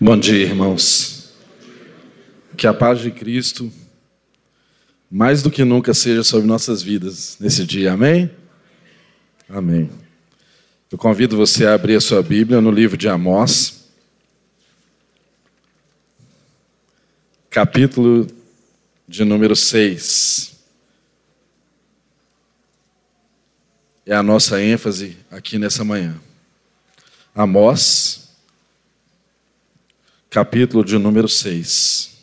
Bom dia, irmãos. Que a paz de Cristo, mais do que nunca, seja sobre nossas vidas nesse dia. Amém? Amém. Eu convido você a abrir a sua Bíblia no livro de Amós, capítulo de número 6. É a nossa ênfase aqui nessa manhã. Amós, capítulo de número 6.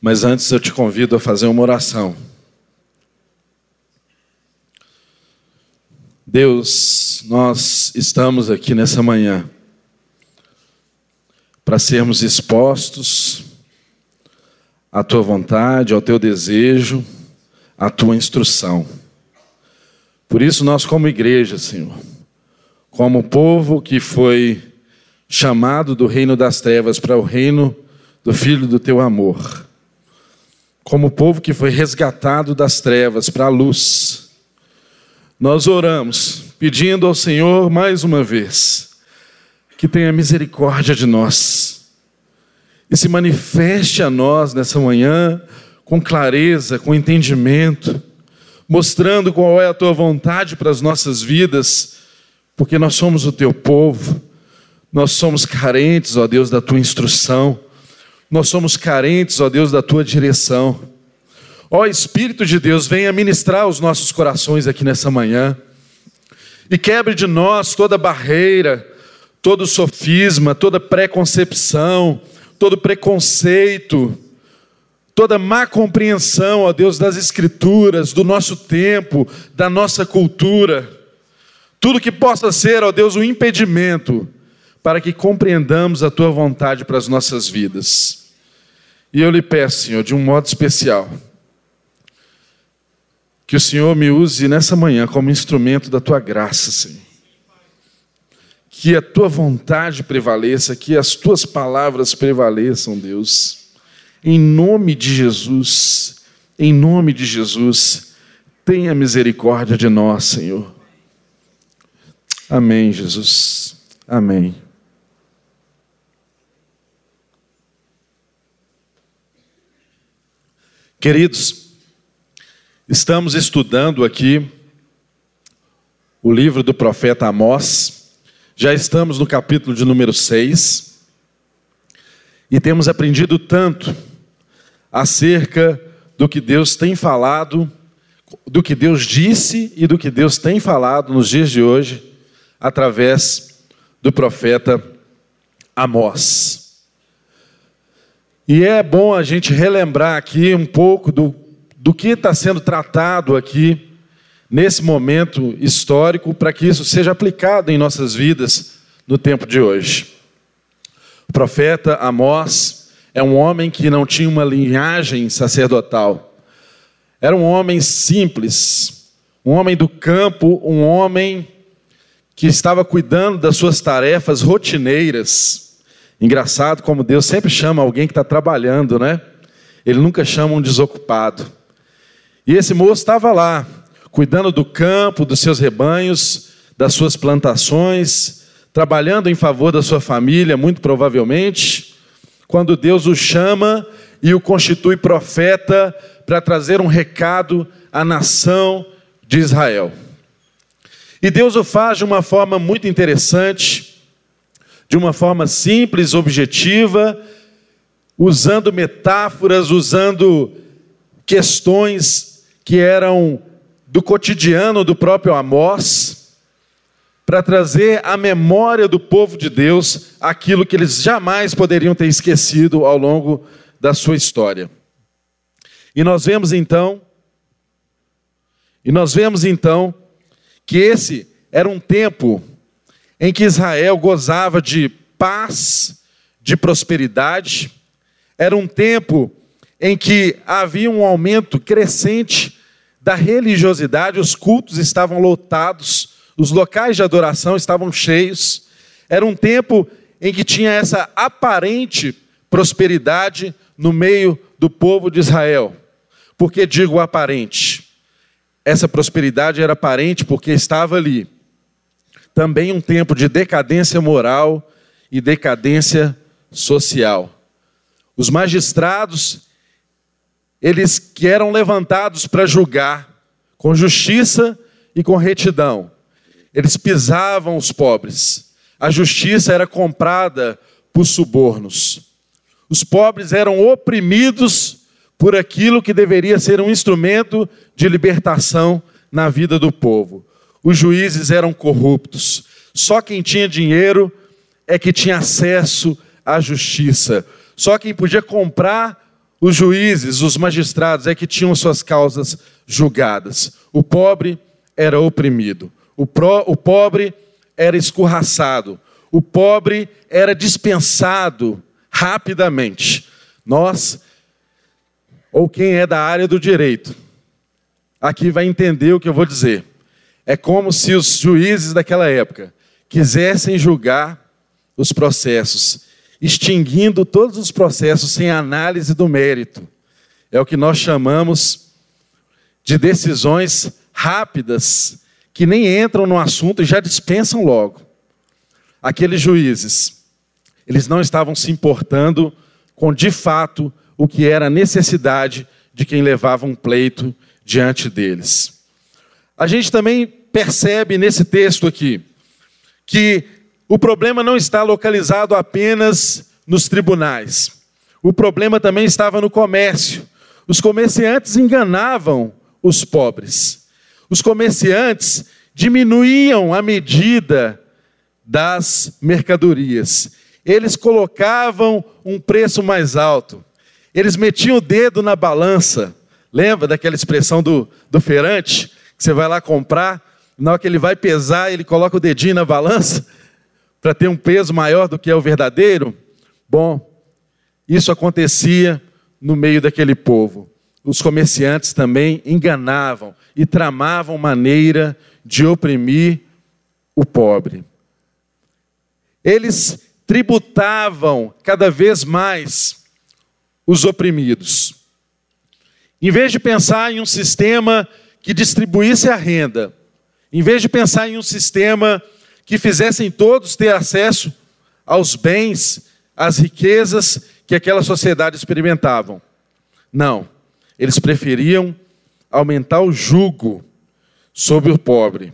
Mas antes eu te convido a fazer uma oração. Deus, nós estamos aqui nessa manhã para sermos expostos à tua vontade, ao teu desejo, à tua instrução. Por isso, nós, como igreja, Senhor, como povo que foi chamado do reino das trevas para o reino do Filho do teu amor, como povo que foi resgatado das trevas para a luz, nós oramos, pedindo ao Senhor mais uma vez, que tenha misericórdia de nós e se manifeste a nós nessa manhã com clareza, com entendimento, mostrando qual é a tua vontade para as nossas vidas, porque nós somos o teu povo, nós somos carentes, ó Deus, da tua instrução, nós somos carentes, ó Deus, da tua direção. Ó Espírito de Deus, venha ministrar os nossos corações aqui nessa manhã e quebre de nós toda barreira, todo sofisma, toda preconcepção, todo preconceito, toda má compreensão, ó Deus, das Escrituras, do nosso tempo, da nossa cultura, tudo que possa ser, ó Deus, um impedimento para que compreendamos a Tua vontade para as nossas vidas. E eu lhe peço, Senhor, de um modo especial, que o Senhor me use nessa manhã como instrumento da Tua graça, Senhor que a tua vontade prevaleça, que as tuas palavras prevaleçam, Deus. Em nome de Jesus, em nome de Jesus, tenha misericórdia de nós, Senhor. Amém, Jesus. Amém. Queridos, estamos estudando aqui o livro do profeta Amós. Já estamos no capítulo de número 6 e temos aprendido tanto acerca do que Deus tem falado, do que Deus disse e do que Deus tem falado nos dias de hoje, através do profeta Amós. E é bom a gente relembrar aqui um pouco do, do que está sendo tratado aqui nesse momento histórico para que isso seja aplicado em nossas vidas no tempo de hoje. O profeta Amós é um homem que não tinha uma linhagem sacerdotal. Era um homem simples, um homem do campo, um homem que estava cuidando das suas tarefas rotineiras. Engraçado como Deus sempre chama alguém que está trabalhando, né? Ele nunca chama um desocupado. E esse moço estava lá, cuidando do campo, dos seus rebanhos, das suas plantações, trabalhando em favor da sua família, muito provavelmente, quando Deus o chama e o constitui profeta para trazer um recado à nação de Israel. E Deus o faz de uma forma muito interessante, de uma forma simples, objetiva, usando metáforas, usando questões que eram do cotidiano do próprio Amós, para trazer à memória do povo de Deus aquilo que eles jamais poderiam ter esquecido ao longo da sua história. E nós vemos então, e nós vemos então, que esse era um tempo em que Israel gozava de paz, de prosperidade, era um tempo em que havia um aumento crescente da religiosidade, os cultos estavam lotados, os locais de adoração estavam cheios. Era um tempo em que tinha essa aparente prosperidade no meio do povo de Israel. Porque digo aparente? Essa prosperidade era aparente porque estava ali. Também um tempo de decadência moral e decadência social. Os magistrados, eles que eram levantados para julgar com justiça e com retidão. Eles pisavam os pobres. A justiça era comprada por subornos. Os pobres eram oprimidos por aquilo que deveria ser um instrumento de libertação na vida do povo. Os juízes eram corruptos. Só quem tinha dinheiro é que tinha acesso à justiça. Só quem podia comprar os juízes, os magistrados, é que tinham suas causas julgadas. O pobre era oprimido. O, o pobre era escorraçado. O pobre era dispensado rapidamente. Nós, ou quem é da área do direito, aqui vai entender o que eu vou dizer. É como se os juízes daquela época quisessem julgar os processos, extinguindo todos os processos sem análise do mérito. É o que nós chamamos de decisões rápidas, que nem entram no assunto e já dispensam logo. Aqueles juízes, eles não estavam se importando com de fato o que era a necessidade de quem levava um pleito diante deles. A gente também percebe nesse texto aqui que o problema não está localizado apenas nos tribunais. O problema também estava no comércio. Os comerciantes enganavam os pobres. Os comerciantes diminuíam a medida das mercadorias. Eles colocavam um preço mais alto. Eles metiam o dedo na balança. Lembra daquela expressão do, do? Que você vai lá comprar, na hora que ele vai pesar, ele coloca o dedinho na balança para ter um peso maior do que é o verdadeiro? Bom, isso acontecia no meio daquele povo. Os comerciantes também enganavam e tramavam maneira de oprimir o pobre. Eles tributavam cada vez mais os oprimidos. Em vez de pensar em um sistema que distribuísse a renda, em vez de pensar em um sistema que fizessem todos ter acesso aos bens, às riquezas que aquela sociedade experimentavam. Não, eles preferiam aumentar o jugo sobre o pobre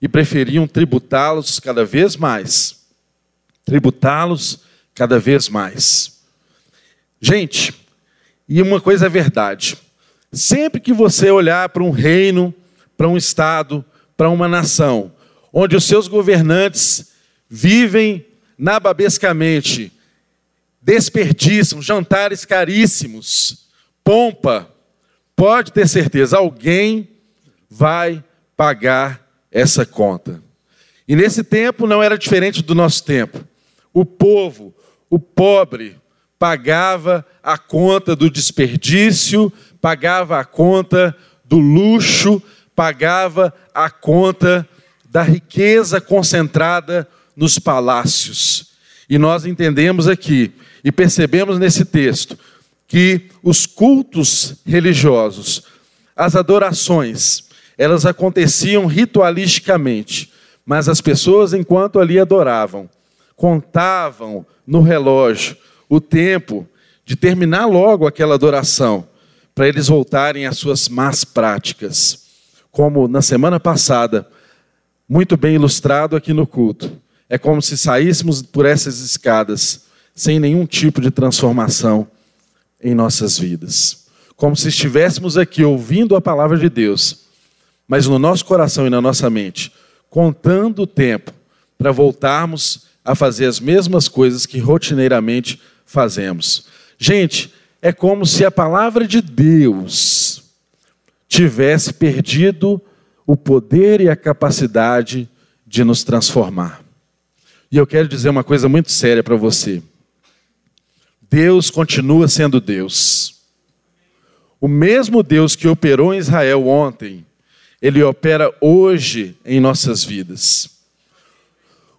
e preferiam tributá-los cada vez mais. Tributá-los cada vez mais. Gente, e uma coisa é verdade: sempre que você olhar para um reino, para um estado, para uma nação, onde os seus governantes vivem nababescamente, desperdiçam jantares caríssimos, pompa, pode ter certeza, alguém vai pagar essa conta. E nesse tempo não era diferente do nosso tempo. O povo, o pobre, pagava a conta do desperdício, pagava a conta do luxo, pagava a conta da riqueza concentrada nos palácios. E nós entendemos aqui e percebemos nesse texto que os cultos religiosos, as adorações, elas aconteciam ritualisticamente, mas as pessoas, enquanto ali adoravam, contavam no relógio o tempo de terminar logo aquela adoração, para eles voltarem às suas más práticas. Como na semana passada, muito bem ilustrado aqui no culto. É como se saíssemos por essas escadas sem nenhum tipo de transformação em nossas vidas. Como se estivéssemos aqui ouvindo a palavra de Deus, mas no nosso coração e na nossa mente, contando o tempo para voltarmos a fazer as mesmas coisas que rotineiramente fazemos. Gente, é como se a palavra de Deus tivesse perdido o poder e a capacidade de nos transformar. E eu quero dizer uma coisa muito séria para você. Deus continua sendo Deus. O mesmo Deus que operou em Israel ontem, ele opera hoje em nossas vidas.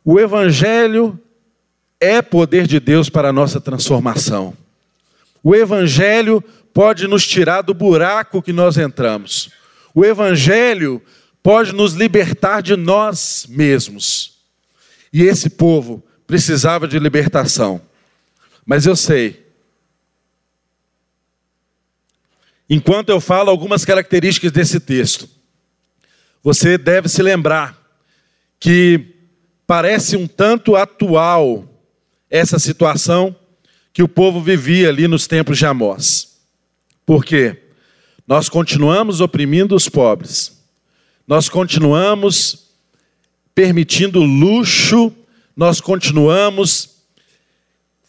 O Evangelho é poder de Deus para a nossa transformação. O Evangelho pode nos tirar do buraco que nós entramos. O Evangelho pode nos libertar de nós mesmos. E esse povo precisava de libertação. Mas eu sei, enquanto eu falo algumas características desse texto, você deve se lembrar que parece um tanto atual essa situação que o povo vivia ali nos tempos de Amós. Por quê? Nós continuamos oprimindo os pobres, nós continuamos permitindo luxo, nós continuamos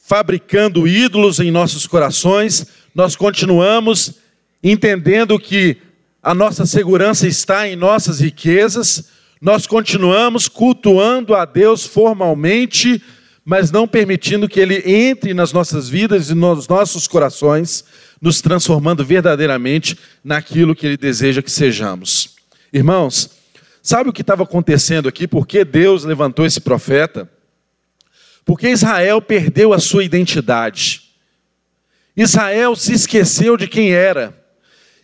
fabricando ídolos em nossos corações, nós continuamos entendendo que a nossa segurança está em nossas riquezas, nós continuamos cultuando a Deus formalmente, mas não permitindo que Ele entre nas nossas vidas e nos nossos corações, nos transformando verdadeiramente naquilo que Ele deseja que sejamos. Irmãos, sabe o que estava acontecendo aqui? Por que Deus levantou esse profeta? Porque Israel perdeu a sua identidade. Israel se esqueceu de quem era.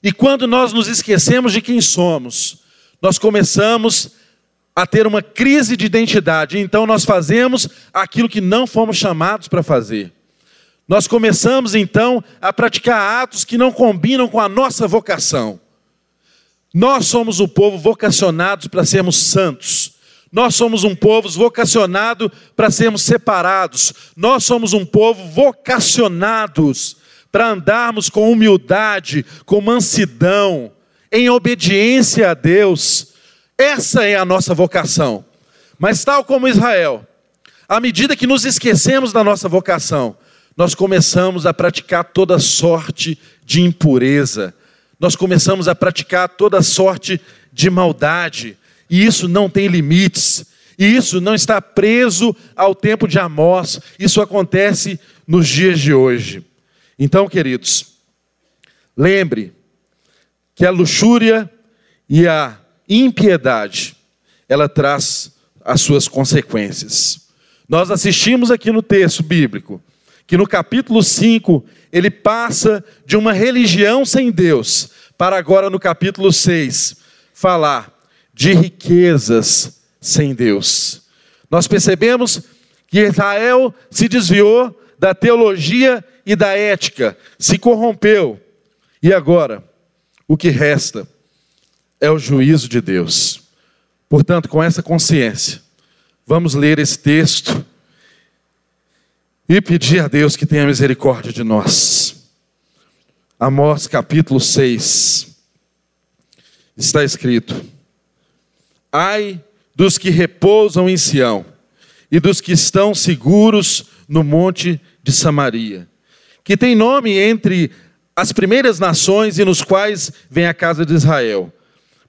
E quando nós nos esquecemos de quem somos, nós começamos a ter uma crise de identidade. Então nós fazemos aquilo que não fomos chamados para fazer. Nós começamos então a praticar atos que não combinam com a nossa vocação. Nós somos um povo vocacionados para sermos santos. Nós somos um povo vocacionado para sermos separados. Nós somos um povo vocacionados para andarmos com humildade, com mansidão, em obediência a Deus essa é a nossa vocação. Mas, tal como Israel, à medida que nos esquecemos da nossa vocação, nós começamos a praticar toda sorte de impureza, nós começamos a praticar toda sorte de maldade, e isso não tem limites, e isso não está preso ao tempo de Amós, isso acontece nos dias de hoje. Então, queridos, lembre que a luxúria e a impiedade, ela traz as suas consequências. Nós assistimos aqui no texto bíblico que no capítulo 5 ele passa de uma religião sem Deus para agora no capítulo 6 falar de riquezas sem Deus. Nós percebemos que Israel se desviou da teologia e da ética, se corrompeu. E agora, o que resta é o juízo de Deus. Portanto, com essa consciência, vamos ler esse texto e pedir a Deus que tenha misericórdia de nós. Amós capítulo 6. Está escrito: Ai dos que repousam em Sião e dos que estão seguros no monte de Samaria, que tem nome entre as primeiras nações e nos quais vem a casa de Israel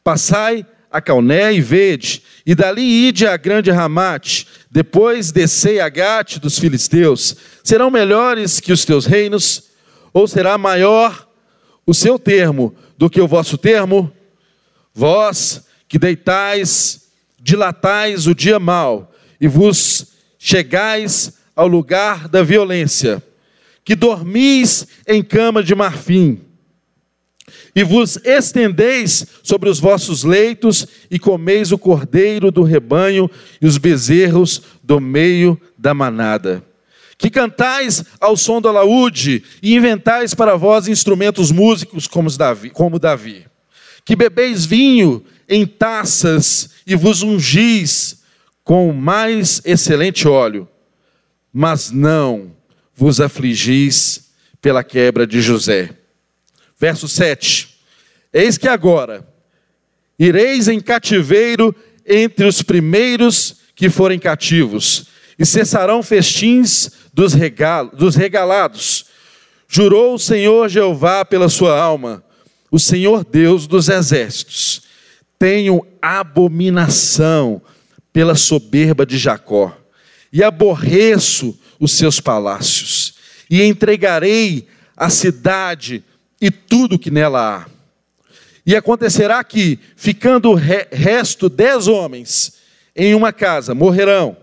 Passai a Calné e vede, e dali ide a grande Ramate, depois descei a Gate dos filisteus. Serão melhores que os teus reinos? Ou será maior o seu termo do que o vosso termo? Vós que deitais, dilatais o dia mau, e vos chegais ao lugar da violência, que dormis em cama de marfim, e vos estendeis sobre os vossos leitos, e comeis o cordeiro do rebanho e os bezerros do meio da manada. Que cantais ao som do alaúde, e inventais para vós instrumentos músicos como Davi. Como Davi. Que bebeis vinho em taças, e vos ungis com o mais excelente óleo, mas não vos afligis pela quebra de José Verso 7: Eis que agora ireis em cativeiro entre os primeiros que forem cativos, e cessarão festins dos, regalo, dos regalados. Jurou o Senhor Jeová pela sua alma, o Senhor Deus dos exércitos. Tenho abominação pela soberba de Jacó, e aborreço os seus palácios, e entregarei a cidade e tudo que nela há. E acontecerá que, ficando o resto dez homens em uma casa, morrerão,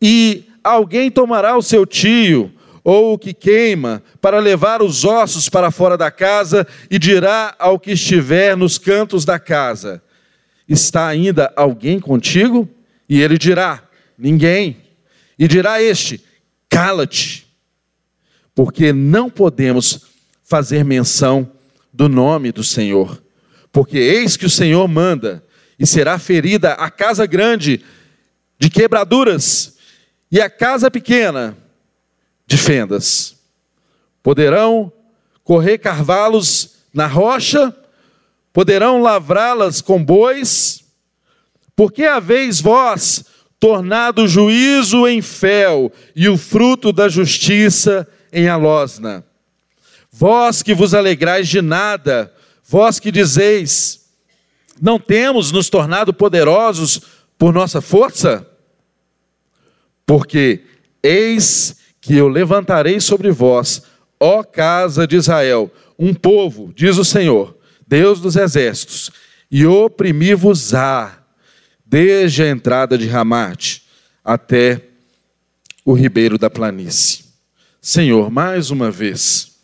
e alguém tomará o seu tio ou o que queima, para levar os ossos para fora da casa, e dirá ao que estiver nos cantos da casa: Está ainda alguém contigo? E ele dirá: Ninguém. E dirá este: Cala-te, porque não podemos fazer menção do nome do Senhor. Porque eis que o Senhor manda, e será ferida a casa grande de quebraduras, e a casa pequena de fendas. Poderão correr carvalhos na rocha, poderão lavrá-las com bois, porque haveis vós tornado o juízo em fel e o fruto da justiça em alosna. Vós que vos alegrais de nada, vós que dizeis, não temos nos tornado poderosos por nossa força? Porque eis que eu levantarei sobre vós, ó casa de Israel, um povo, diz o Senhor, Deus dos exércitos, e oprimi-vos-á, desde a entrada de Ramate até o ribeiro da planície. Senhor, mais uma vez,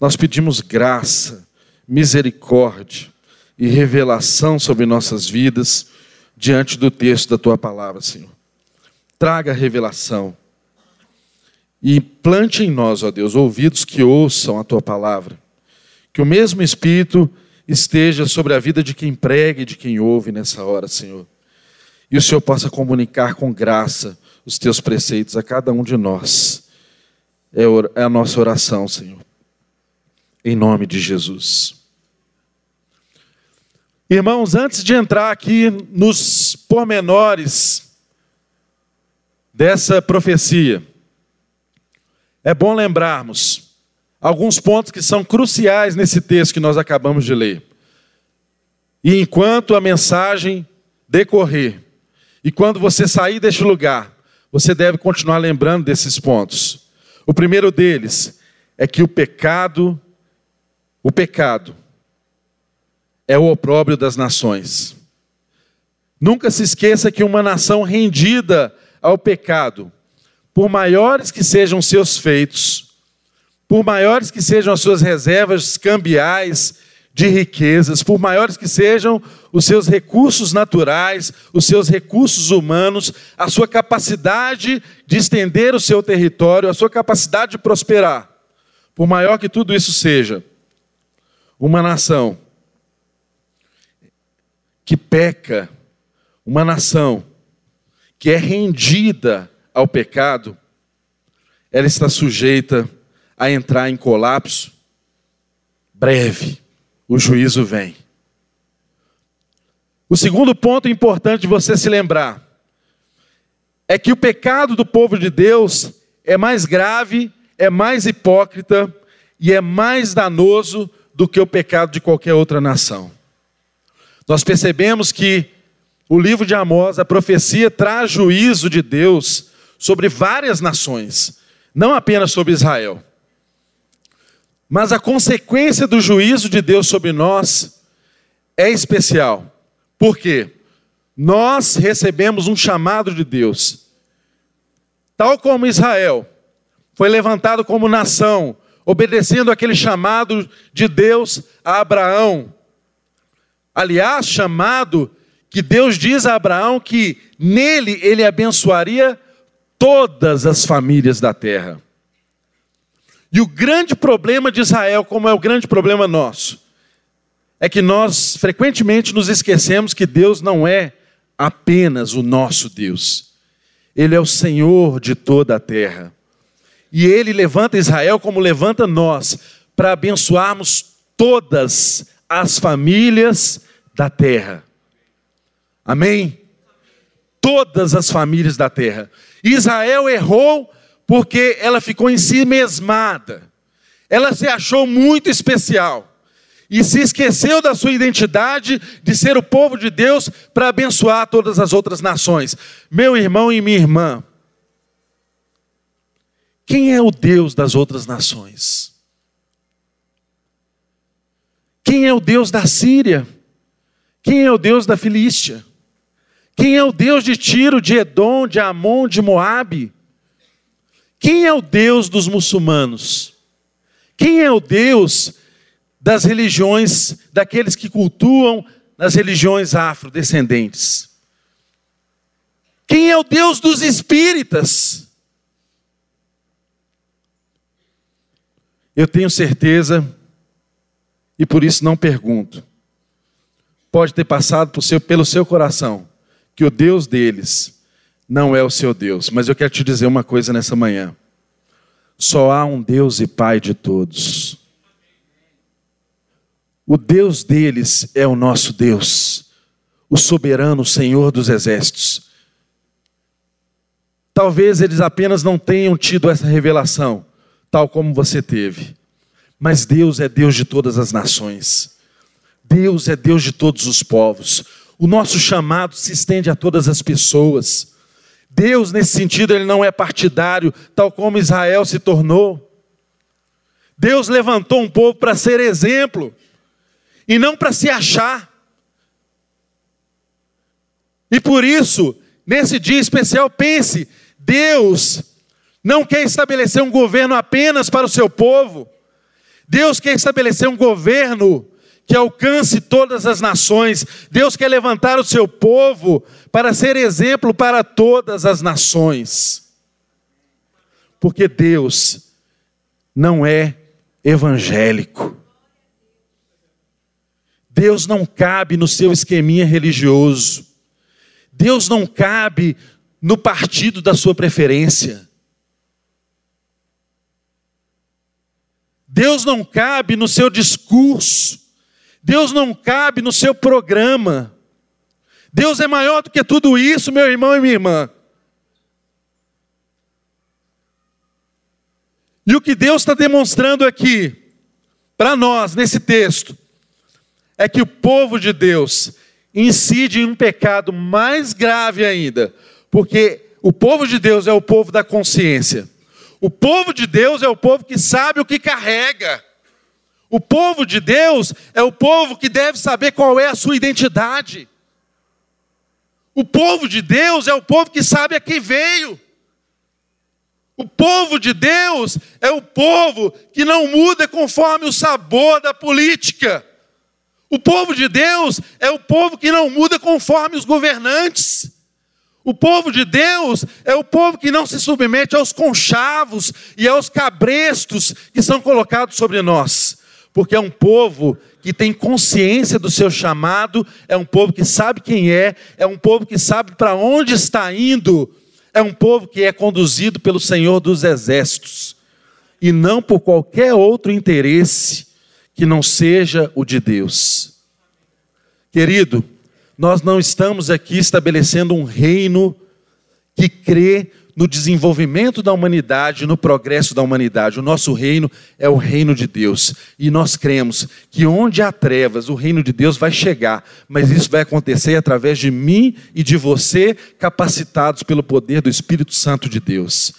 nós pedimos graça, misericórdia e revelação sobre nossas vidas diante do texto da tua palavra, Senhor. Traga revelação e plante em nós, ó Deus, ouvidos que ouçam a tua palavra. Que o mesmo Espírito esteja sobre a vida de quem prega e de quem ouve nessa hora, Senhor. E o Senhor possa comunicar com graça os teus preceitos a cada um de nós. É, é a nossa oração, Senhor. Em nome de Jesus. Irmãos, antes de entrar aqui nos pormenores dessa profecia, é bom lembrarmos alguns pontos que são cruciais nesse texto que nós acabamos de ler. E enquanto a mensagem decorrer, e quando você sair deste lugar, você deve continuar lembrando desses pontos. O primeiro deles é que o pecado, o pecado, é o opróbrio das nações. Nunca se esqueça que uma nação rendida ao pecado, por maiores que sejam seus feitos, por maiores que sejam as suas reservas cambiais de riquezas, por maiores que sejam os seus recursos naturais, os seus recursos humanos, a sua capacidade de estender o seu território, a sua capacidade de prosperar, por maior que tudo isso seja, uma nação que peca, uma nação que é rendida ao pecado, ela está sujeita a entrar em colapso breve. O juízo vem. O segundo ponto importante de você se lembrar é que o pecado do povo de Deus é mais grave, é mais hipócrita e é mais danoso do que o pecado de qualquer outra nação. Nós percebemos que o livro de Amós, a profecia, traz juízo de Deus sobre várias nações, não apenas sobre Israel. Mas a consequência do juízo de Deus sobre nós é especial. Por quê? Nós recebemos um chamado de Deus. Tal como Israel foi levantado como nação, obedecendo aquele chamado de Deus a Abraão, Aliás, chamado que Deus diz a Abraão que nele ele abençoaria todas as famílias da terra. E o grande problema de Israel, como é o grande problema nosso, é que nós frequentemente nos esquecemos que Deus não é apenas o nosso Deus, Ele é o Senhor de toda a terra. E Ele levanta Israel como levanta nós, para abençoarmos todas as famílias da terra. Amém? Todas as famílias da terra. Israel errou porque ela ficou em si mesmada. Ela se achou muito especial e se esqueceu da sua identidade de ser o povo de Deus para abençoar todas as outras nações. Meu irmão e minha irmã, quem é o Deus das outras nações? Quem é o Deus da Síria? Quem é o Deus da Filístia? Quem é o Deus de Tiro, de Edom, de Amon, de Moabe? Quem é o Deus dos muçulmanos? Quem é o Deus das religiões, daqueles que cultuam nas religiões afrodescendentes? Quem é o Deus dos espíritas? Eu tenho certeza, e por isso não pergunto, pode ter passado seu, pelo seu coração que o Deus deles não é o seu Deus, mas eu quero te dizer uma coisa nessa manhã: só há um Deus e Pai de todos. O Deus deles é o nosso Deus, o soberano Senhor dos exércitos. Talvez eles apenas não tenham tido essa revelação, tal como você teve. Mas Deus é Deus de todas as nações. Deus é Deus de todos os povos. O nosso chamado se estende a todas as pessoas. Deus, nesse sentido, ele não é partidário, tal como Israel se tornou. Deus levantou um povo para ser exemplo e não para se achar. E por isso, nesse dia especial, pense: Deus não quer estabelecer um governo apenas para o seu povo, Deus quer estabelecer um governo que alcance todas as nações. Deus quer levantar o seu povo para ser exemplo para todas as nações. Porque Deus não é evangélico. Deus não cabe no seu esqueminha religioso. Deus não cabe no partido da sua preferência. Deus não cabe no seu discurso. Deus não cabe no seu programa. Deus é maior do que tudo isso, meu irmão e minha irmã. E o que Deus está demonstrando aqui, para nós, nesse texto, é que o povo de Deus incide em um pecado mais grave ainda, porque o povo de Deus é o povo da consciência. O povo de Deus é o povo que sabe o que carrega. O povo de Deus é o povo que deve saber qual é a sua identidade. O povo de Deus é o povo que sabe a quem veio. O povo de Deus é o povo que não muda conforme o sabor da política. O povo de Deus é o povo que não muda conforme os governantes. O povo de Deus é o povo que não se submete aos conchavos e aos cabrestos que são colocados sobre nós porque é um povo que tem consciência do seu chamado, é um povo que sabe quem é, é um povo que sabe para onde está indo, é um povo que é conduzido pelo Senhor dos Exércitos, e não por qualquer outro interesse que não seja o de Deus. Querido, nós não estamos aqui estabelecendo um reino que crê no desenvolvimento da humanidade, no progresso da humanidade. O nosso reino é o reino de Deus. E nós cremos que onde há trevas, o reino de Deus vai chegar. Mas isso vai acontecer através de mim e de você, capacitados pelo poder do Espírito Santo de Deus.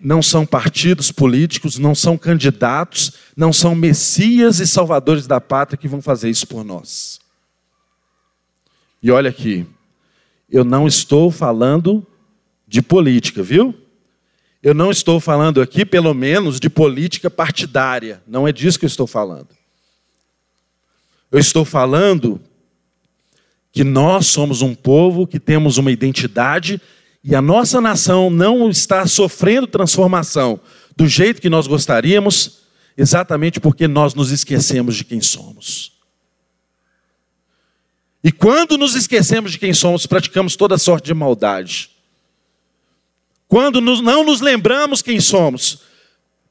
Não são partidos políticos, não são candidatos, não são messias e salvadores da pátria que vão fazer isso por nós. E olha aqui, eu não estou falando de política, viu? Eu não estou falando aqui, pelo menos, de política partidária. Não é disso que eu estou falando. Eu estou falando que nós somos um povo que temos uma identidade e a nossa nação não está sofrendo transformação do jeito que nós gostaríamos, exatamente porque nós nos esquecemos de quem somos. E quando nos esquecemos de quem somos, praticamos toda sorte de maldade. Quando nos, não nos lembramos quem somos,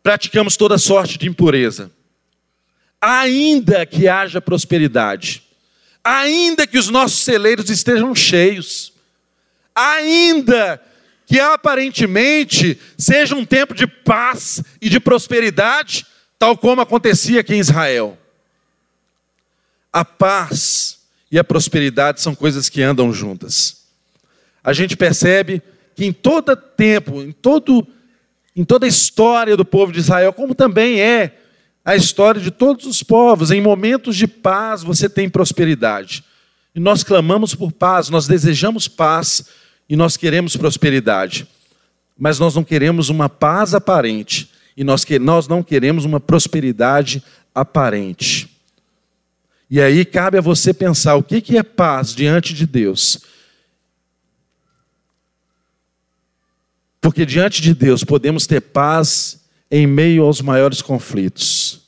praticamos toda sorte de impureza. Ainda que haja prosperidade, ainda que os nossos celeiros estejam cheios, ainda que aparentemente seja um tempo de paz e de prosperidade, tal como acontecia aqui em Israel. A paz e a prosperidade são coisas que andam juntas. A gente percebe que em todo tempo, em, todo, em toda a história do povo de Israel, como também é a história de todos os povos, em momentos de paz você tem prosperidade. E nós clamamos por paz, nós desejamos paz e nós queremos prosperidade. mas nós não queremos uma paz aparente e nós, que, nós não queremos uma prosperidade aparente. E aí cabe a você pensar o que, é paz diante de Deus. Porque diante de Deus podemos ter paz em meio aos maiores conflitos.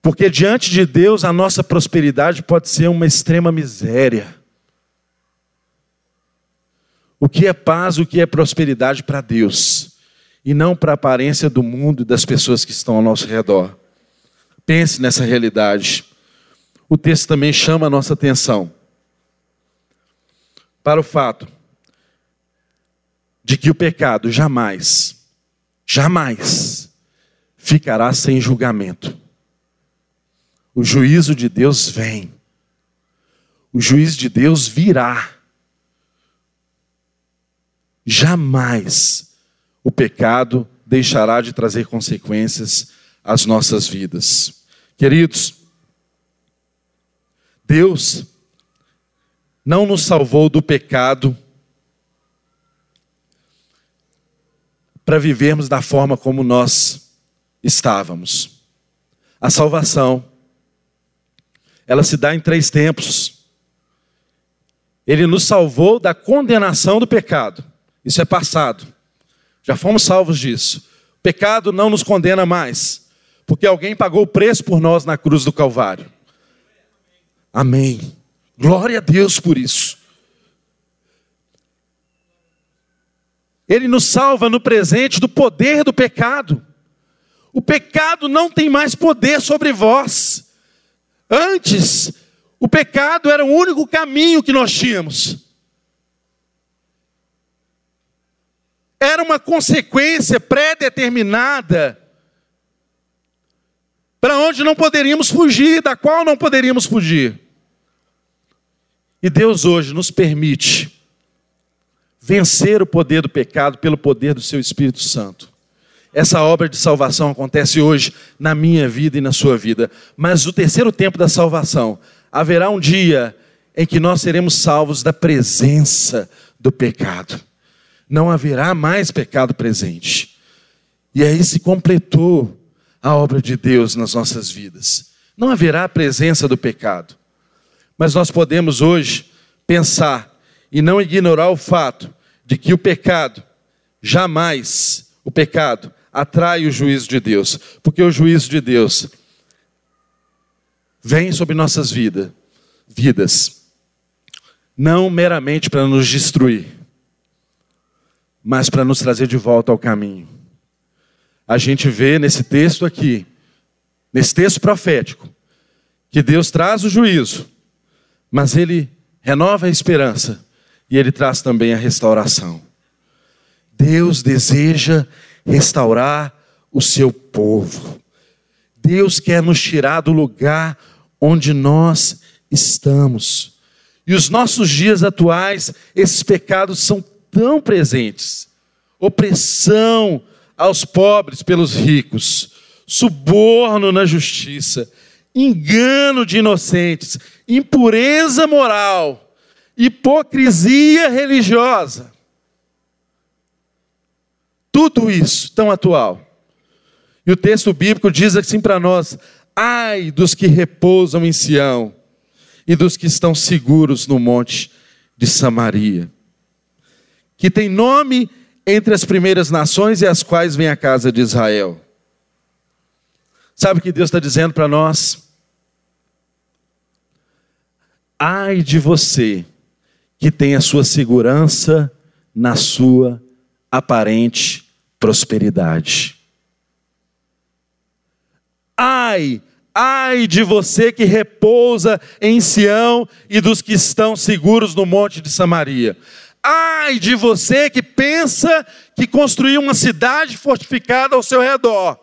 Porque diante de Deus a nossa prosperidade pode ser uma extrema miséria. O que é paz, o que é prosperidade para Deus, e não para a aparência do mundo e das pessoas que estão ao nosso redor. Pense nessa realidade. O texto também chama a nossa atenção para o fato de que o pecado jamais, jamais ficará sem julgamento. O juízo de Deus vem. O juízo de Deus virá. Jamais o pecado deixará de trazer consequências às nossas vidas. Queridos, Deus não nos salvou do pecado para vivermos da forma como nós estávamos. A salvação, ela se dá em três tempos. Ele nos salvou da condenação do pecado. Isso é passado. Já fomos salvos disso. O pecado não nos condena mais, porque alguém pagou o preço por nós na cruz do Calvário. Amém. Glória a Deus por isso. Ele nos salva no presente do poder do pecado. O pecado não tem mais poder sobre vós. Antes, o pecado era o único caminho que nós tínhamos. Era uma consequência pré-determinada para onde não poderíamos fugir, da qual não poderíamos fugir. E Deus hoje nos permite vencer o poder do pecado pelo poder do seu Espírito Santo. Essa obra de salvação acontece hoje na minha vida e na sua vida. Mas o terceiro tempo da salvação, haverá um dia em que nós seremos salvos da presença do pecado não haverá mais pecado presente. E aí se completou a obra de Deus nas nossas vidas. Não haverá presença do pecado. Mas nós podemos hoje pensar e não ignorar o fato de que o pecado, jamais o pecado, atrai o juízo de Deus, porque o juízo de Deus vem sobre nossas vidas, vidas, não meramente para nos destruir, mas para nos trazer de volta ao caminho. A gente vê nesse texto aqui, nesse texto profético, que Deus traz o juízo, mas ele renova a esperança e ele traz também a restauração. Deus deseja restaurar o seu povo. Deus quer nos tirar do lugar onde nós estamos. E os nossos dias atuais, esses pecados são tão presentes. Opressão aos pobres pelos ricos, suborno na justiça, engano de inocentes, impureza moral, hipocrisia religiosa. Tudo isso tão atual. E o texto bíblico diz assim para nós: ai dos que repousam em Sião e dos que estão seguros no monte de Samaria que tem nome entre as primeiras nações e as quais vem a casa de Israel. Sabe o que Deus está dizendo para nós? Ai de você que tem a sua segurança na sua aparente prosperidade. Ai, ai de você que repousa em Sião e dos que estão seguros no monte de Samaria. Ai de você que pensa que construir uma cidade fortificada ao seu redor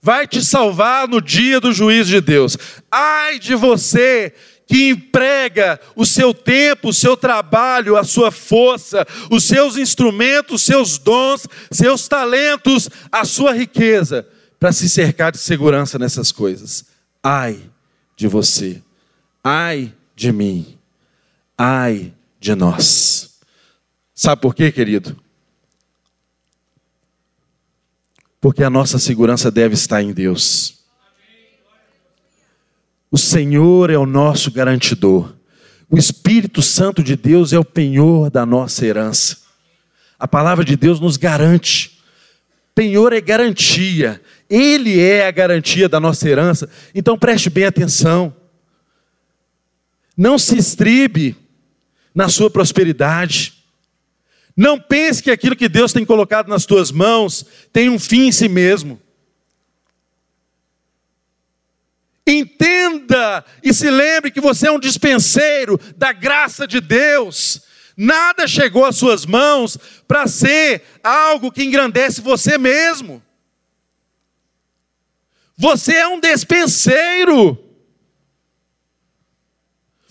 vai te salvar no dia do juízo de Deus. Ai de você que emprega o seu tempo, o seu trabalho, a sua força, os seus instrumentos, os seus dons, seus talentos, a sua riqueza, para se cercar de segurança nessas coisas. Ai de você, ai de mim, ai de nós. Sabe por quê, querido? Porque a nossa segurança deve estar em Deus. O Senhor é o nosso garantidor. O Espírito Santo de Deus é o penhor da nossa herança. A palavra de Deus nos garante. Penhor é garantia. Ele é a garantia da nossa herança. Então preste bem atenção. Não se estribe na sua prosperidade. Não pense que aquilo que Deus tem colocado nas tuas mãos tem um fim em si mesmo. Entenda e se lembre que você é um dispenseiro da graça de Deus. Nada chegou às suas mãos para ser algo que engrandece você mesmo. Você é um despenseiro.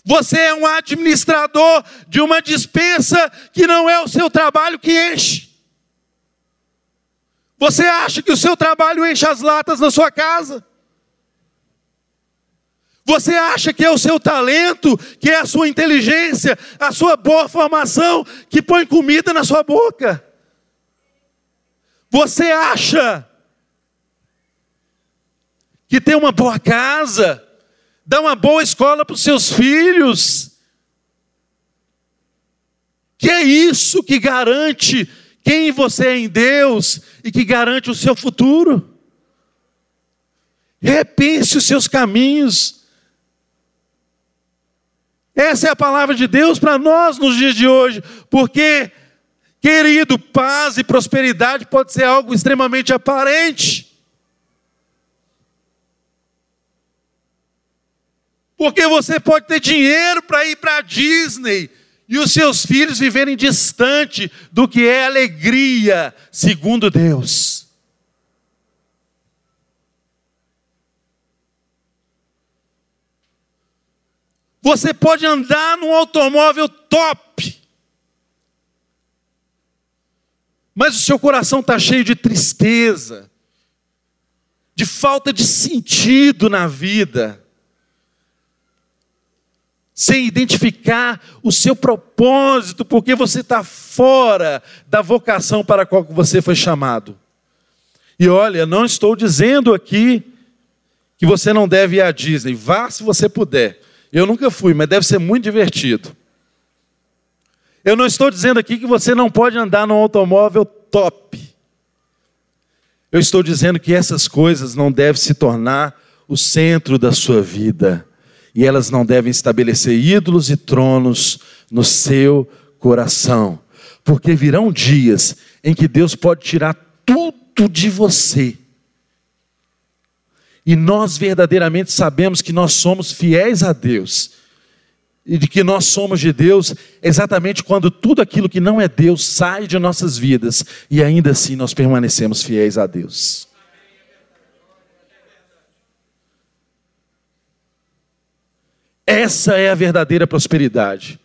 Você é um administrador de uma dispensa que não é o seu trabalho que enche. Você acha que o seu trabalho enche as latas na sua casa? Você acha que é o seu talento, que é a sua inteligência, a sua boa formação que põe comida na sua boca? Você acha que tem uma boa casa, dá uma boa escola para os seus filhos? Que é isso que garante quem você é em Deus e que garante o seu futuro? Repense os seus caminhos. Essa é a palavra de Deus para nós nos dias de hoje, porque, querido, paz e prosperidade pode ser algo extremamente aparente. Porque você pode ter dinheiro para ir para a Disney e os seus filhos viverem distante do que é alegria, segundo Deus. Você pode andar num automóvel top, mas o seu coração está cheio de tristeza, de falta de sentido na vida, sem identificar o seu propósito, porque você está fora da vocação para a qual você foi chamado. E olha, não estou dizendo aqui que você não deve ir à Disney, vá se você puder. Eu nunca fui, mas deve ser muito divertido. Eu não estou dizendo aqui que você não pode andar num automóvel top. Eu estou dizendo que essas coisas não devem se tornar o centro da sua vida. E elas não devem estabelecer ídolos e tronos no seu coração. Porque virão dias em que Deus pode tirar tudo de você e nós verdadeiramente sabemos que nós somos fiéis a Deus, e de que nós somos de Deus exatamente quando tudo aquilo que não é Deus sai de nossas vidas e ainda assim nós permanecemos fiéis a Deus. Essa é a verdadeira prosperidade.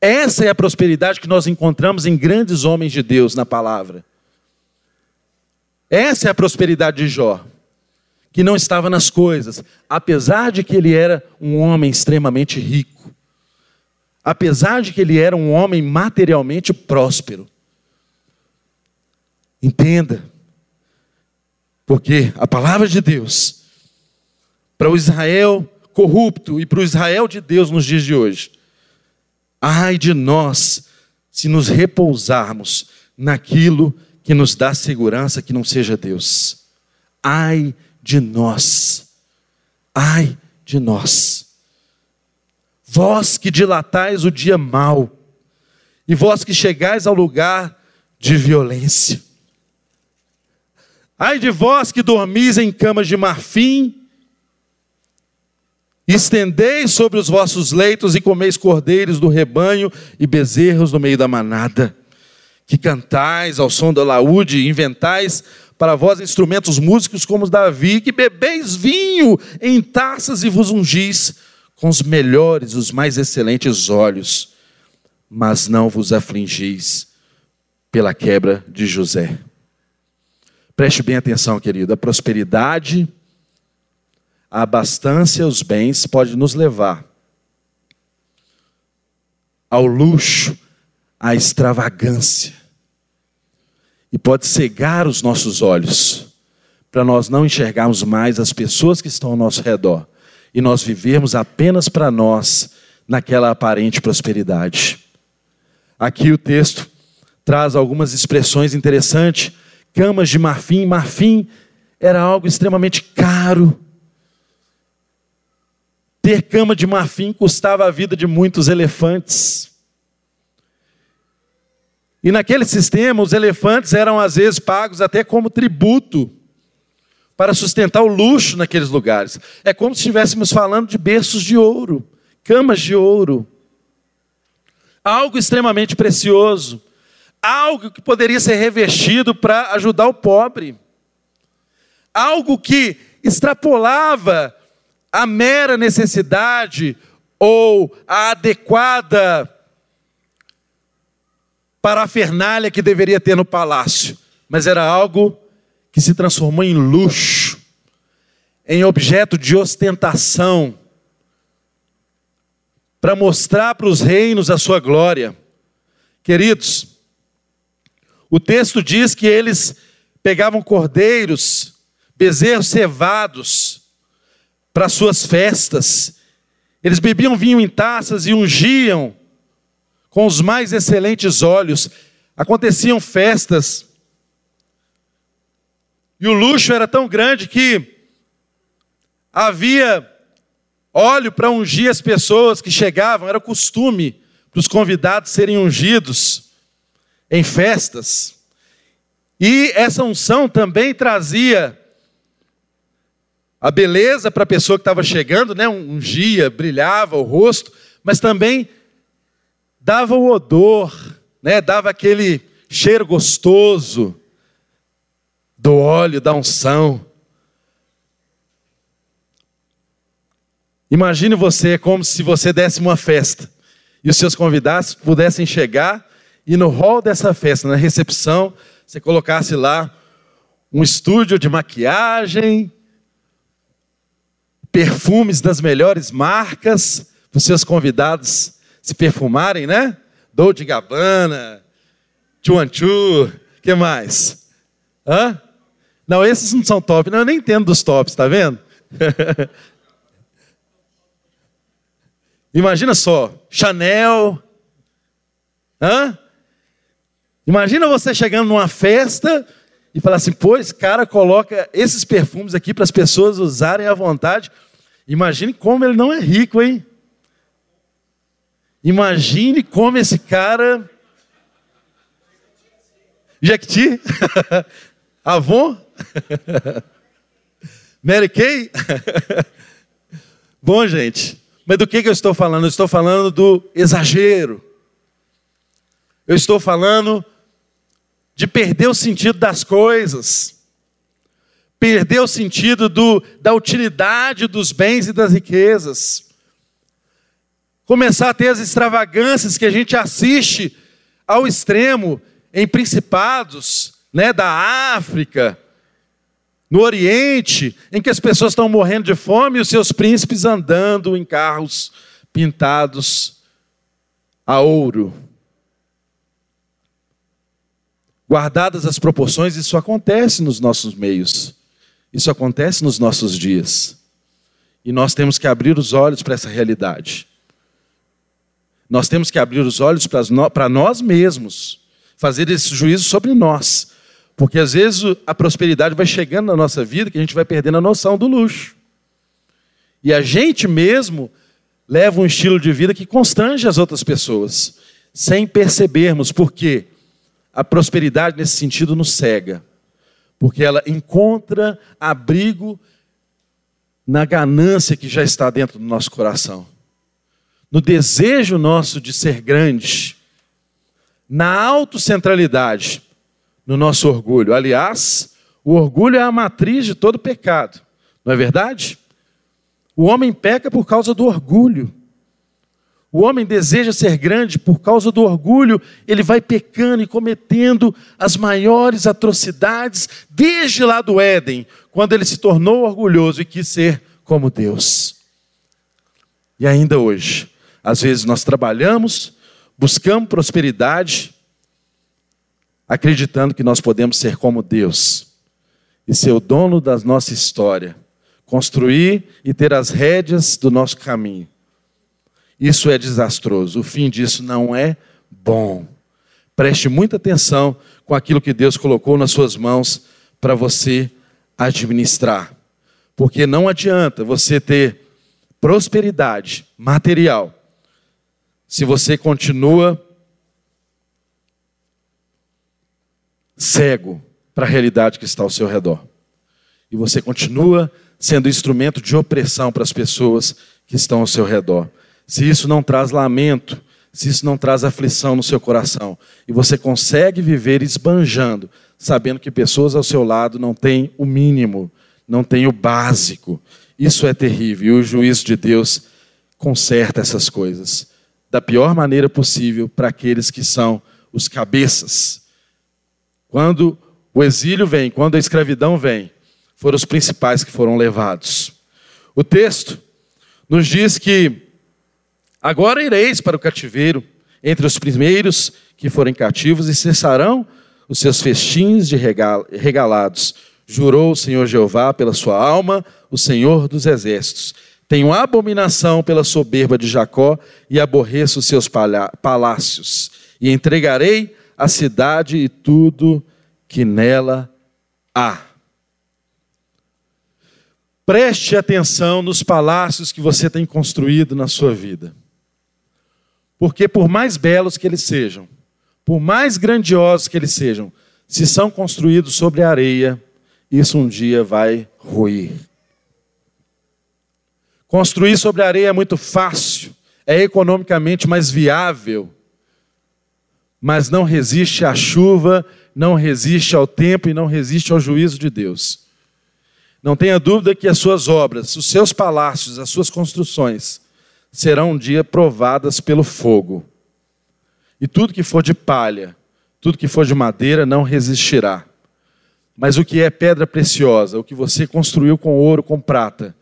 Essa é a prosperidade que nós encontramos em grandes homens de Deus na palavra. Essa é a prosperidade de Jó que não estava nas coisas, apesar de que ele era um homem extremamente rico, apesar de que ele era um homem materialmente próspero. Entenda, porque a palavra de Deus, para o Israel corrupto e para o Israel de Deus nos dias de hoje, ai de nós se nos repousarmos naquilo que nos dá segurança que não seja Deus. Ai de nós. Ai de nós. Vós que dilatais o dia mau, e vós que chegais ao lugar de violência. Ai de vós que dormis em camas de marfim, estendeis sobre os vossos leitos e comeis cordeiros do rebanho e bezerros no meio da manada, que cantais ao som da laúde inventais para vós instrumentos músicos como Davi, que bebeis vinho em taças e vos ungis com os melhores, os mais excelentes olhos, mas não vos afligis pela quebra de José. Preste bem atenção, querido. A prosperidade, a abastança, os bens pode nos levar ao luxo, a extravagância. E pode cegar os nossos olhos, para nós não enxergarmos mais as pessoas que estão ao nosso redor e nós vivermos apenas para nós naquela aparente prosperidade. Aqui o texto traz algumas expressões interessantes. Camas de marfim, marfim era algo extremamente caro. Ter cama de marfim custava a vida de muitos elefantes. E naquele sistema, os elefantes eram às vezes pagos até como tributo para sustentar o luxo naqueles lugares. É como se estivéssemos falando de berços de ouro, camas de ouro. Algo extremamente precioso, algo que poderia ser revestido para ajudar o pobre. Algo que extrapolava a mera necessidade ou a adequada parafernália que deveria ter no palácio, mas era algo que se transformou em luxo, em objeto de ostentação, para mostrar para os reinos a sua glória. Queridos, o texto diz que eles pegavam cordeiros, bezerros cevados para suas festas, eles bebiam vinho em taças e ungiam com os mais excelentes óleos. Aconteciam festas e o luxo era tão grande que havia óleo para ungir as pessoas que chegavam, era costume para os convidados serem ungidos em festas. E essa unção também trazia a beleza para a pessoa que estava chegando, né? ungia, brilhava o rosto, mas também dava o odor, né? dava aquele cheiro gostoso do óleo, da unção. Imagine você como se você desse uma festa e os seus convidados pudessem chegar e no hall dessa festa, na recepção, você colocasse lá um estúdio de maquiagem, perfumes das melhores marcas, para os seus convidados se perfumarem, né? Dolce Gabbana, Chuanchu, que mais? Hã? Não, esses não são top. Não, eu nem entendo dos tops, tá vendo? Imagina só, Chanel. Hã? Imagina você chegando numa festa e falar assim: esse cara coloca esses perfumes aqui para as pessoas usarem à vontade. Imagine como ele não é rico, hein? Imagine como esse cara. Jequiti? Avon? Mary Kay? Bom, gente, mas do que, que eu estou falando? Eu estou falando do exagero. Eu estou falando de perder o sentido das coisas, perder o sentido do, da utilidade dos bens e das riquezas, começar a ter as extravagâncias que a gente assiste ao extremo em principados né, da África, no Oriente, em que as pessoas estão morrendo de fome e os seus príncipes andando em carros pintados a ouro. Guardadas as proporções, isso acontece nos nossos meios, isso acontece nos nossos dias. E nós temos que abrir os olhos para essa realidade. Nós temos que abrir os olhos para nós mesmos, fazer esse juízo sobre nós. Porque às vezes a prosperidade vai chegando na nossa vida que a gente vai perdendo a noção do luxo. E a gente mesmo leva um estilo de vida que constrange as outras pessoas, sem percebermos, porque a prosperidade nesse sentido nos cega. Porque ela encontra abrigo na ganância que já está dentro do nosso coração, no desejo nosso de ser grande, na autocentralidade no nosso orgulho. Aliás, o orgulho é a matriz de todo pecado, não é verdade? O homem peca por causa do orgulho. O homem deseja ser grande por causa do orgulho, ele vai pecando e cometendo as maiores atrocidades desde lá do Éden, quando ele se tornou orgulhoso e quis ser como Deus. E ainda hoje, às vezes nós trabalhamos, buscamos prosperidade, acreditando que nós podemos ser como Deus e ser o dono da nossa história, construir e ter as rédeas do nosso caminho. Isso é desastroso. O fim disso não é bom. Preste muita atenção com aquilo que Deus colocou nas suas mãos para você administrar. Porque não adianta você ter prosperidade material se você continua cego para a realidade que está ao seu redor. E você continua sendo instrumento de opressão para as pessoas que estão ao seu redor. Se isso não traz lamento, se isso não traz aflição no seu coração, e você consegue viver esbanjando, sabendo que pessoas ao seu lado não têm o mínimo, não têm o básico, isso é terrível. E o juízo de Deus conserta essas coisas da pior maneira possível para aqueles que são os cabeças. Quando o exílio vem, quando a escravidão vem, foram os principais que foram levados. O texto nos diz que agora ireis para o cativeiro entre os primeiros que forem cativos e cessarão os seus festins de regalados. Jurou o Senhor Jeová pela sua alma, o Senhor dos exércitos. Tenho abominação pela soberba de Jacó e aborreço os seus palácios. E entregarei a cidade e tudo que nela há. Preste atenção nos palácios que você tem construído na sua vida. Porque, por mais belos que eles sejam, por mais grandiosos que eles sejam, se são construídos sobre a areia, isso um dia vai ruir. Construir sobre a areia é muito fácil, é economicamente mais viável, mas não resiste à chuva, não resiste ao tempo e não resiste ao juízo de Deus. Não tenha dúvida que as suas obras, os seus palácios, as suas construções serão um dia provadas pelo fogo. E tudo que for de palha, tudo que for de madeira não resistirá. Mas o que é pedra preciosa, o que você construiu com ouro, com prata,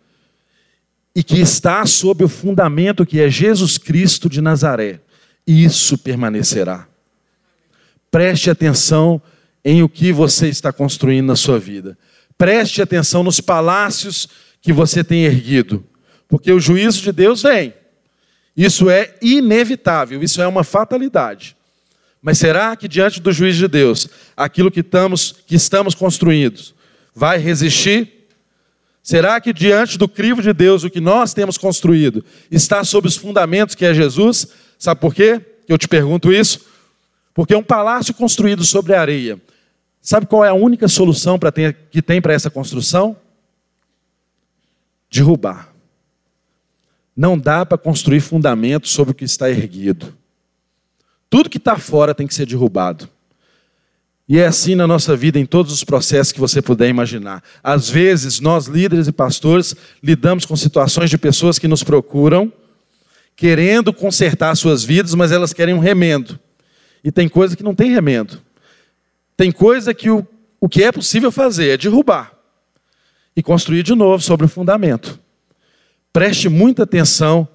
e que está sob o fundamento que é Jesus Cristo de Nazaré, isso permanecerá. Preste atenção em o que você está construindo na sua vida. Preste atenção nos palácios que você tem erguido, porque o juízo de Deus vem. Isso é inevitável, isso é uma fatalidade. Mas será que diante do juízo de Deus, aquilo que estamos, que estamos construindo vai resistir? Será que diante do crivo de Deus, o que nós temos construído está sob os fundamentos que é Jesus? Sabe por quê? Eu te pergunto isso. Porque um palácio construído sobre areia, sabe qual é a única solução ter, que tem para essa construção? Derrubar. Não dá para construir fundamento sobre o que está erguido. Tudo que está fora tem que ser derrubado. E é assim na nossa vida, em todos os processos que você puder imaginar. Às vezes, nós, líderes e pastores, lidamos com situações de pessoas que nos procuram, querendo consertar suas vidas, mas elas querem um remendo. E tem coisa que não tem remendo. Tem coisa que o, o que é possível fazer é derrubar e construir de novo sobre o fundamento. Preste muita atenção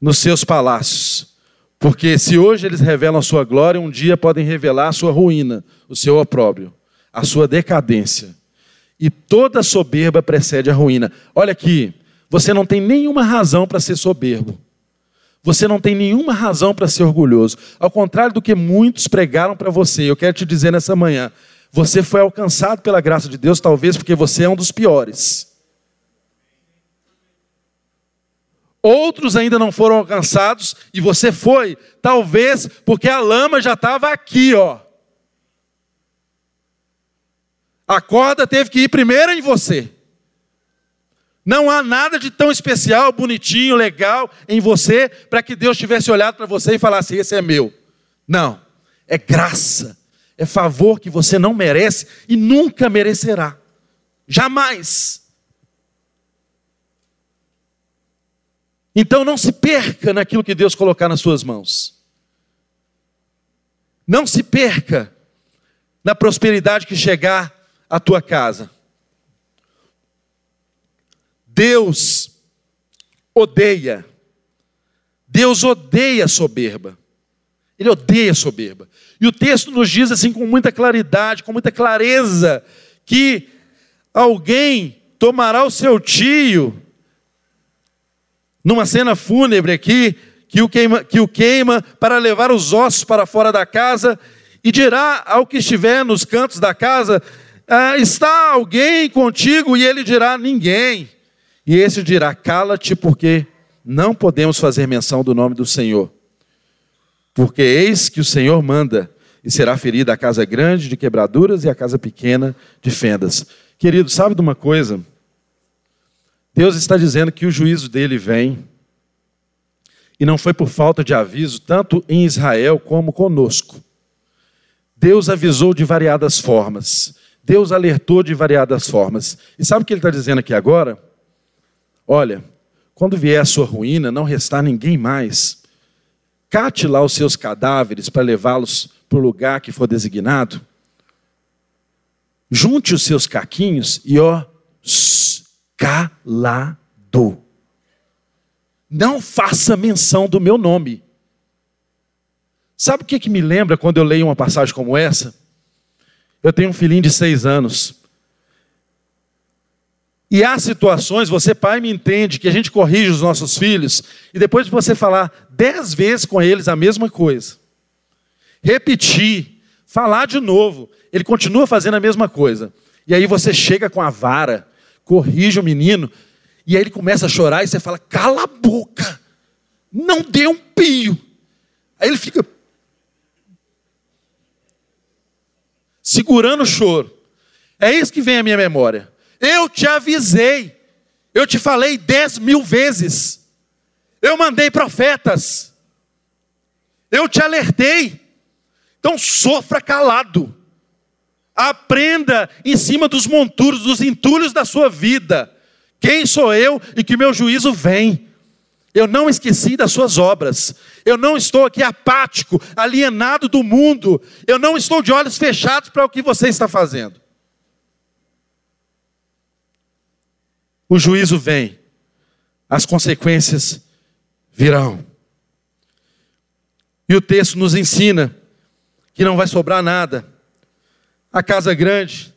nos seus palácios, porque se hoje eles revelam a sua glória, um dia podem revelar a sua ruína, o seu opróbrio, a sua decadência. E toda soberba precede a ruína. Olha aqui, você não tem nenhuma razão para ser soberbo. Você não tem nenhuma razão para ser orgulhoso. Ao contrário do que muitos pregaram para você, eu quero te dizer nessa manhã: você foi alcançado pela graça de Deus, talvez porque você é um dos piores. Outros ainda não foram alcançados e você foi, talvez porque a lama já estava aqui, ó. A corda teve que ir primeiro em você. Não há nada de tão especial, bonitinho, legal em você para que Deus tivesse olhado para você e falasse: esse é meu. Não. É graça. É favor que você não merece e nunca merecerá. Jamais. Então não se perca naquilo que Deus colocar nas suas mãos. Não se perca na prosperidade que chegar à tua casa. Deus odeia. Deus odeia soberba. Ele odeia soberba. E o texto nos diz assim com muita claridade, com muita clareza, que alguém tomará o seu tio, numa cena fúnebre aqui, que o queima, que o queima para levar os ossos para fora da casa, e dirá ao que estiver nos cantos da casa: ah, Está alguém contigo? E ele dirá: Ninguém. E esse dirá: Cala-te, porque não podemos fazer menção do nome do Senhor. Porque eis que o Senhor manda, e será ferida a casa grande de quebraduras e a casa pequena de fendas. Querido, sabe de uma coisa? Deus está dizendo que o juízo dele vem, e não foi por falta de aviso, tanto em Israel como conosco. Deus avisou de variadas formas, Deus alertou de variadas formas. E sabe o que ele está dizendo aqui agora? Olha, quando vier a sua ruína, não restar ninguém mais. Cate lá os seus cadáveres para levá-los para o lugar que for designado. Junte os seus caquinhos e ó, calado. Não faça menção do meu nome. Sabe o que, que me lembra quando eu leio uma passagem como essa? Eu tenho um filhinho de seis anos. E há situações, você pai me entende, que a gente corrige os nossos filhos, e depois de você falar dez vezes com eles a mesma coisa, repetir, falar de novo, ele continua fazendo a mesma coisa. E aí você chega com a vara, corrige o menino, e aí ele começa a chorar e você fala: cala a boca, não dê um pio. Aí ele fica segurando o choro. É isso que vem à minha memória. Eu te avisei, eu te falei dez mil vezes, eu mandei profetas, eu te alertei. Então sofra calado. Aprenda em cima dos monturos, dos entulhos da sua vida. Quem sou eu e que meu juízo vem? Eu não esqueci das suas obras. Eu não estou aqui apático, alienado do mundo. Eu não estou de olhos fechados para o que você está fazendo. O juízo vem, as consequências virão. E o texto nos ensina que não vai sobrar nada. A casa grande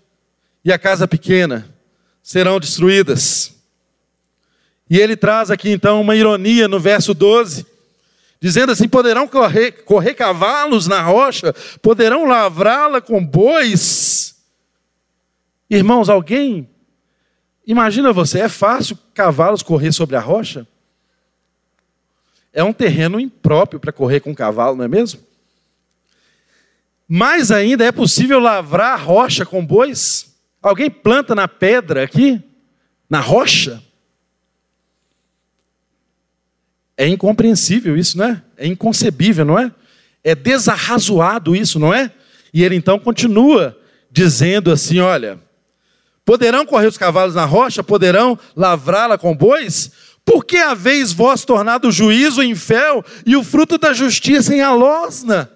e a casa pequena serão destruídas. E ele traz aqui então uma ironia no verso 12, dizendo assim: poderão correr, correr cavalos na rocha, poderão lavrá-la com bois. Irmãos, alguém Imagina você, é fácil cavalos correr sobre a rocha? É um terreno impróprio para correr com cavalo, não é mesmo? Mais ainda, é possível lavrar a rocha com bois? Alguém planta na pedra aqui? Na rocha? É incompreensível isso, não é? É inconcebível, não é? É desarrazoado isso, não é? E ele então continua dizendo assim: olha, Poderão correr os cavalos na rocha? Poderão lavrá-la com bois? Por que haveis vós tornado o juízo em fel e o fruto da justiça em alosna?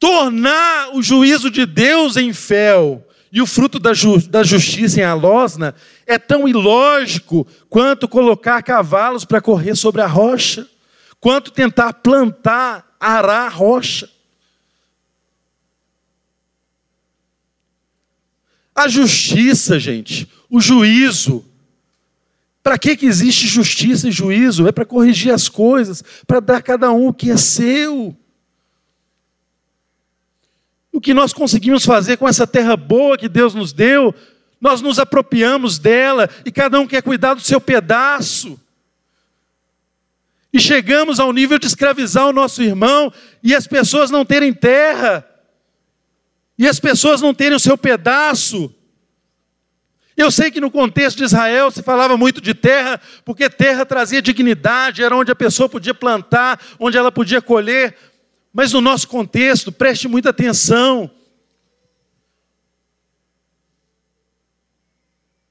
Tornar o juízo de Deus em fel e o fruto da, ju da justiça em alosna é tão ilógico quanto colocar cavalos para correr sobre a rocha, quanto tentar plantar, arar a rocha. A justiça, gente, o juízo. Para que, que existe justiça e juízo? É para corrigir as coisas, para dar a cada um o que é seu. O que nós conseguimos fazer com essa terra boa que Deus nos deu, nós nos apropriamos dela e cada um quer cuidar do seu pedaço. E chegamos ao nível de escravizar o nosso irmão e as pessoas não terem terra e as pessoas não terem o seu pedaço. Eu sei que no contexto de Israel se falava muito de terra, porque terra trazia dignidade, era onde a pessoa podia plantar, onde ela podia colher. Mas no nosso contexto, preste muita atenção.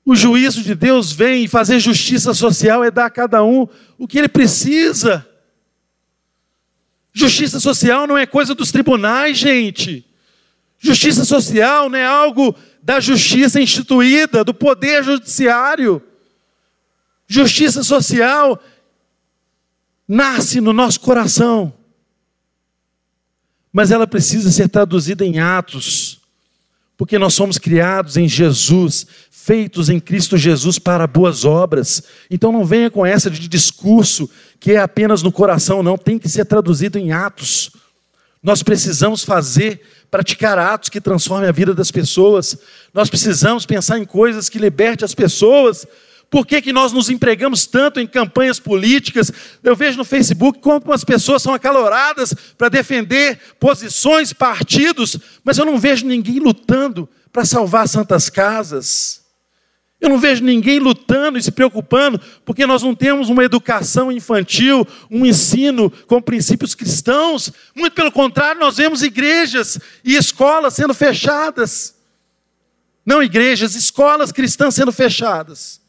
O juízo de Deus vem e fazer justiça social é dar a cada um o que ele precisa. Justiça social não é coisa dos tribunais, gente. Justiça social não é algo da justiça instituída, do poder judiciário. Justiça social nasce no nosso coração, mas ela precisa ser traduzida em atos, porque nós somos criados em Jesus, feitos em Cristo Jesus para boas obras. Então não venha com essa de discurso que é apenas no coração, não, tem que ser traduzido em atos. Nós precisamos fazer, praticar atos que transformem a vida das pessoas. Nós precisamos pensar em coisas que libertem as pessoas por que, que nós nos empregamos tanto em campanhas políticas? Eu vejo no Facebook como as pessoas são acaloradas para defender posições, partidos, mas eu não vejo ninguém lutando para salvar santas casas. Eu não vejo ninguém lutando e se preocupando, porque nós não temos uma educação infantil, um ensino com princípios cristãos. Muito pelo contrário, nós vemos igrejas e escolas sendo fechadas. Não igrejas, escolas cristãs sendo fechadas.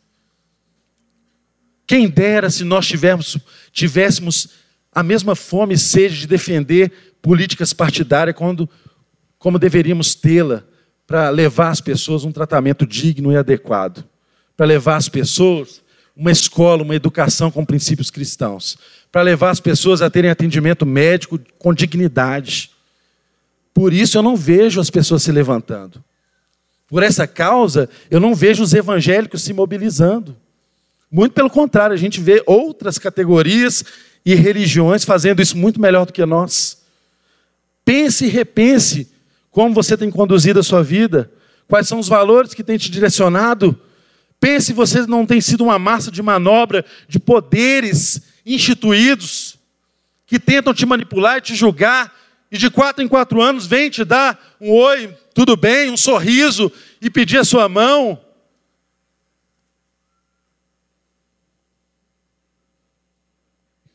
Quem dera se nós tivéssemos, tivéssemos a mesma fome e sede de defender políticas partidárias quando, como deveríamos tê-la para levar as pessoas um tratamento digno e adequado, para levar as pessoas uma escola, uma educação com princípios cristãos, para levar as pessoas a terem atendimento médico com dignidade. Por isso eu não vejo as pessoas se levantando. Por essa causa, eu não vejo os evangélicos se mobilizando. Muito pelo contrário, a gente vê outras categorias e religiões fazendo isso muito melhor do que nós. Pense e repense como você tem conduzido a sua vida, quais são os valores que tem te direcionado. Pense se você não tem sido uma massa de manobra de poderes instituídos que tentam te manipular e te julgar, e de quatro em quatro anos vem te dar um oi, tudo bem, um sorriso e pedir a sua mão.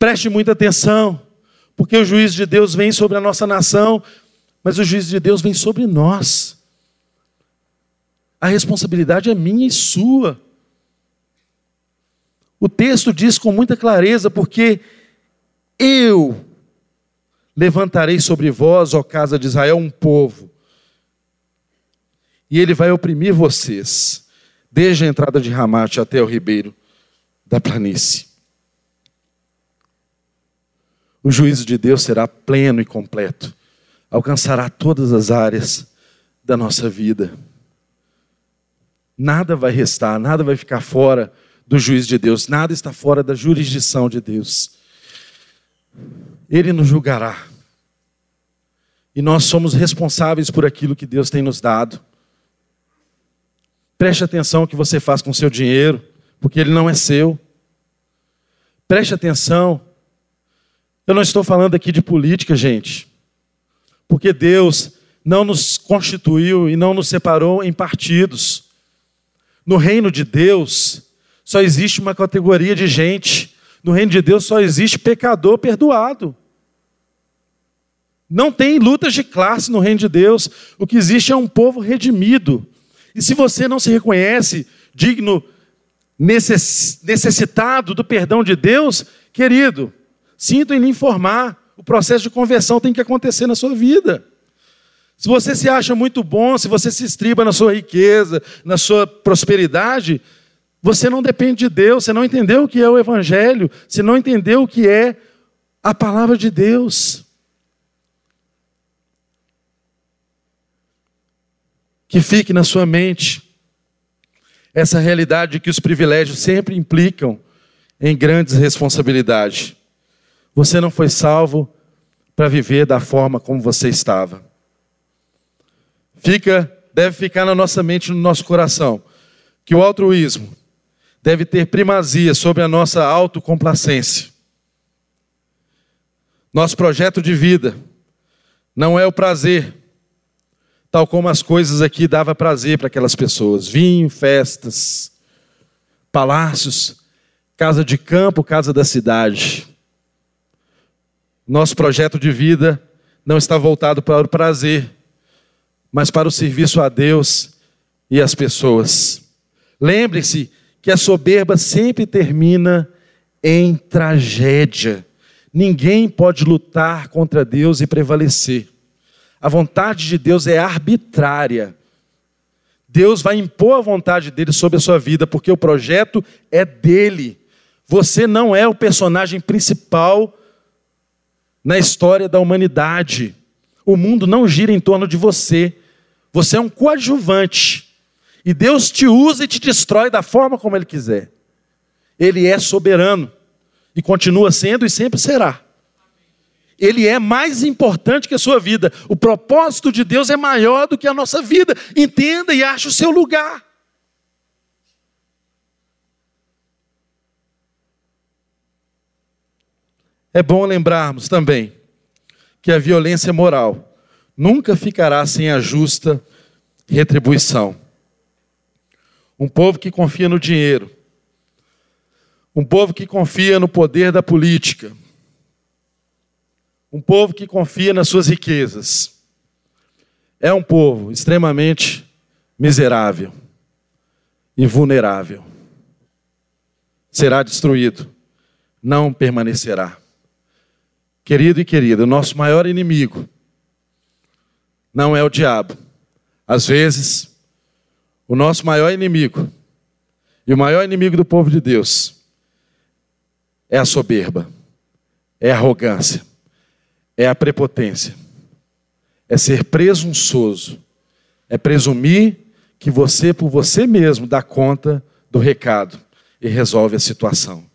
Preste muita atenção, porque o juízo de Deus vem sobre a nossa nação, mas o juízo de Deus vem sobre nós. A responsabilidade é minha e sua. O texto diz com muita clareza, porque eu levantarei sobre vós, ó casa de Israel, um povo, e ele vai oprimir vocês, desde a entrada de Ramate até o ribeiro da planície o juízo de Deus será pleno e completo, alcançará todas as áreas da nossa vida. Nada vai restar, nada vai ficar fora do juízo de Deus, nada está fora da jurisdição de Deus. Ele nos julgará. E nós somos responsáveis por aquilo que Deus tem nos dado. Preste atenção ao que você faz com seu dinheiro, porque ele não é seu. Preste atenção eu não estou falando aqui de política, gente, porque Deus não nos constituiu e não nos separou em partidos. No reino de Deus, só existe uma categoria de gente. No reino de Deus só existe pecador perdoado. Não tem lutas de classe no reino de Deus. O que existe é um povo redimido. E se você não se reconhece digno, necessitado do perdão de Deus, querido, Sinto em lhe informar, o processo de conversão tem que acontecer na sua vida. Se você se acha muito bom, se você se estriba na sua riqueza, na sua prosperidade, você não depende de Deus, você não entendeu o que é o Evangelho, você não entendeu o que é a palavra de Deus. Que fique na sua mente essa realidade que os privilégios sempre implicam em grandes responsabilidades. Você não foi salvo para viver da forma como você estava. Fica, deve ficar na nossa mente, no nosso coração, que o altruísmo deve ter primazia sobre a nossa autocomplacência. Nosso projeto de vida não é o prazer, tal como as coisas aqui dava prazer para aquelas pessoas, vinho, festas, palácios, casa de campo, casa da cidade. Nosso projeto de vida não está voltado para o prazer, mas para o serviço a Deus e às pessoas. Lembre-se que a soberba sempre termina em tragédia. Ninguém pode lutar contra Deus e prevalecer. A vontade de Deus é arbitrária. Deus vai impor a vontade dele sobre a sua vida, porque o projeto é dele. Você não é o personagem principal na história da humanidade. O mundo não gira em torno de você. Você é um coadjuvante. E Deus te usa e te destrói da forma como Ele quiser. Ele é soberano. E continua sendo e sempre será. Ele é mais importante que a sua vida. O propósito de Deus é maior do que a nossa vida. Entenda e ache o seu lugar. É bom lembrarmos também que a violência moral nunca ficará sem a justa retribuição. Um povo que confia no dinheiro, um povo que confia no poder da política, um povo que confia nas suas riquezas, é um povo extremamente miserável e vulnerável. Será destruído, não permanecerá. Querido e querida, o nosso maior inimigo não é o diabo. Às vezes, o nosso maior inimigo e o maior inimigo do povo de Deus é a soberba, é a arrogância, é a prepotência, é ser presunçoso, é presumir que você, por você mesmo, dá conta do recado e resolve a situação.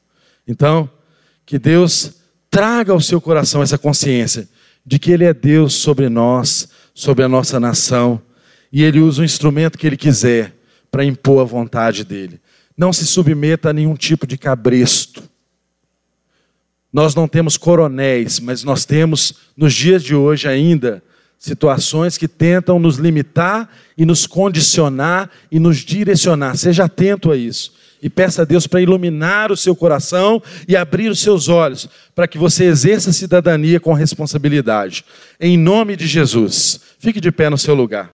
Então, que Deus Traga ao seu coração essa consciência de que Ele é Deus sobre nós, sobre a nossa nação, e Ele usa o instrumento que Ele quiser para impor a vontade dEle. Não se submeta a nenhum tipo de cabresto. Nós não temos coronéis, mas nós temos, nos dias de hoje ainda, situações que tentam nos limitar e nos condicionar e nos direcionar. Seja atento a isso e peça a Deus para iluminar o seu coração e abrir os seus olhos, para que você exerça a cidadania com responsabilidade. Em nome de Jesus. Fique de pé no seu lugar.